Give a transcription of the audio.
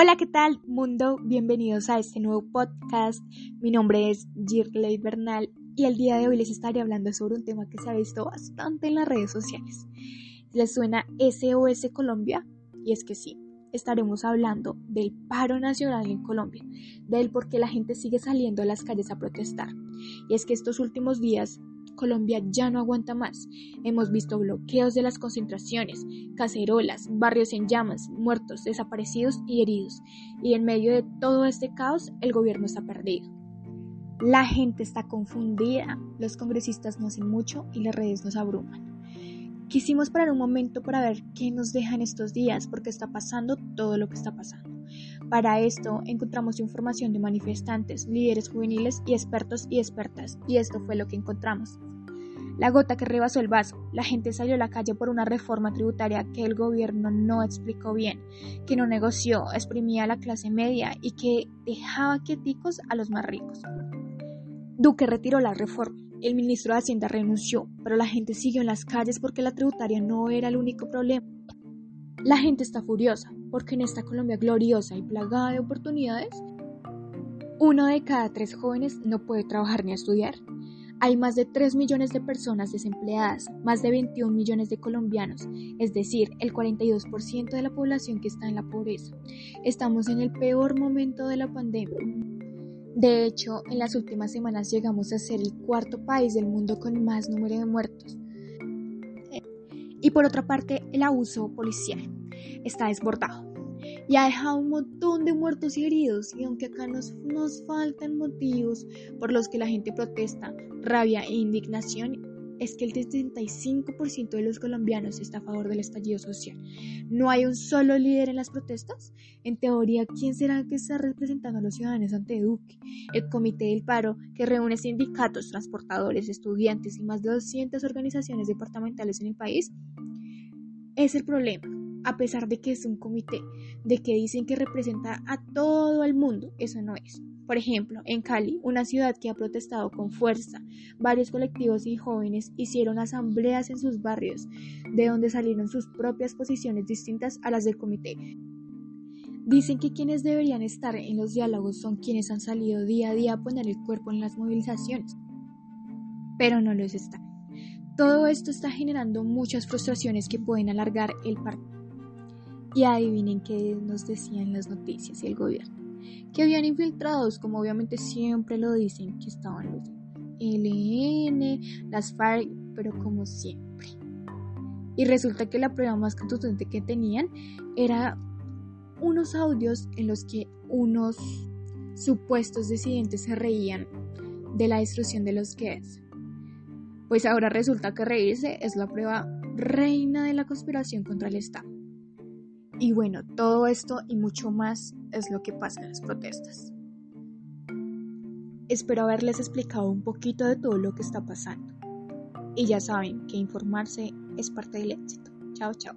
Hola, ¿qué tal mundo? Bienvenidos a este nuevo podcast. Mi nombre es Girley Bernal y el día de hoy les estaré hablando sobre un tema que se ha visto bastante en las redes sociales. ¿Les suena SOS Colombia? Y es que sí, estaremos hablando del paro nacional en Colombia, del por qué la gente sigue saliendo a las calles a protestar. Y es que estos últimos días Colombia ya no aguanta más. Hemos visto bloqueos de las concentraciones, cacerolas, barrios en llamas, muertos, desaparecidos y heridos. Y en medio de todo este caos, el gobierno está perdido. La gente está confundida, los congresistas no hacen mucho y las redes nos abruman. Quisimos parar un momento para ver qué nos dejan estos días, porque está pasando todo lo que está pasando. Para esto encontramos información de manifestantes, líderes juveniles y expertos y expertas, y esto fue lo que encontramos. La gota que rebasó el vaso, la gente salió a la calle por una reforma tributaria que el gobierno no explicó bien, que no negoció, exprimía a la clase media y que dejaba quieticos a los más ricos. Duque retiró la reforma, el ministro de Hacienda renunció, pero la gente siguió en las calles porque la tributaria no era el único problema. La gente está furiosa, porque en esta Colombia gloriosa y plagada de oportunidades, uno de cada tres jóvenes no puede trabajar ni estudiar. Hay más de 3 millones de personas desempleadas, más de 21 millones de colombianos, es decir, el 42% de la población que está en la pobreza. Estamos en el peor momento de la pandemia. De hecho, en las últimas semanas llegamos a ser el cuarto país del mundo con más número de muertos. Y por otra parte, el abuso policial está desbordado y ha dejado un montón de muertos y heridos y aunque acá nos, nos faltan motivos por los que la gente protesta, rabia e indignación, es que el 75% de los colombianos está a favor del estallido social. ¿No hay un solo líder en las protestas? En teoría, ¿quién será que está representando a los ciudadanos ante Duque? El Comité del Paro, que reúne sindicatos, transportadores, estudiantes y más de 200 organizaciones departamentales en el país, es el problema a pesar de que es un comité, de que dicen que representa a todo el mundo, eso no es. Por ejemplo, en Cali, una ciudad que ha protestado con fuerza, varios colectivos y jóvenes hicieron asambleas en sus barrios, de donde salieron sus propias posiciones distintas a las del comité. Dicen que quienes deberían estar en los diálogos son quienes han salido día a día a poner el cuerpo en las movilizaciones, pero no los están. Todo esto está generando muchas frustraciones que pueden alargar el partido y adivinen qué nos decían las noticias y el gobierno. Que habían infiltrados, como obviamente siempre lo dicen, que estaban los LN, las FARC, pero como siempre. Y resulta que la prueba más contundente que tenían era unos audios en los que unos supuestos disidentes se reían de la destrucción de los gays. Pues ahora resulta que reírse es la prueba reina de la conspiración contra el Estado. Y bueno, todo esto y mucho más es lo que pasa en las protestas. Espero haberles explicado un poquito de todo lo que está pasando. Y ya saben que informarse es parte del éxito. Chao, chao.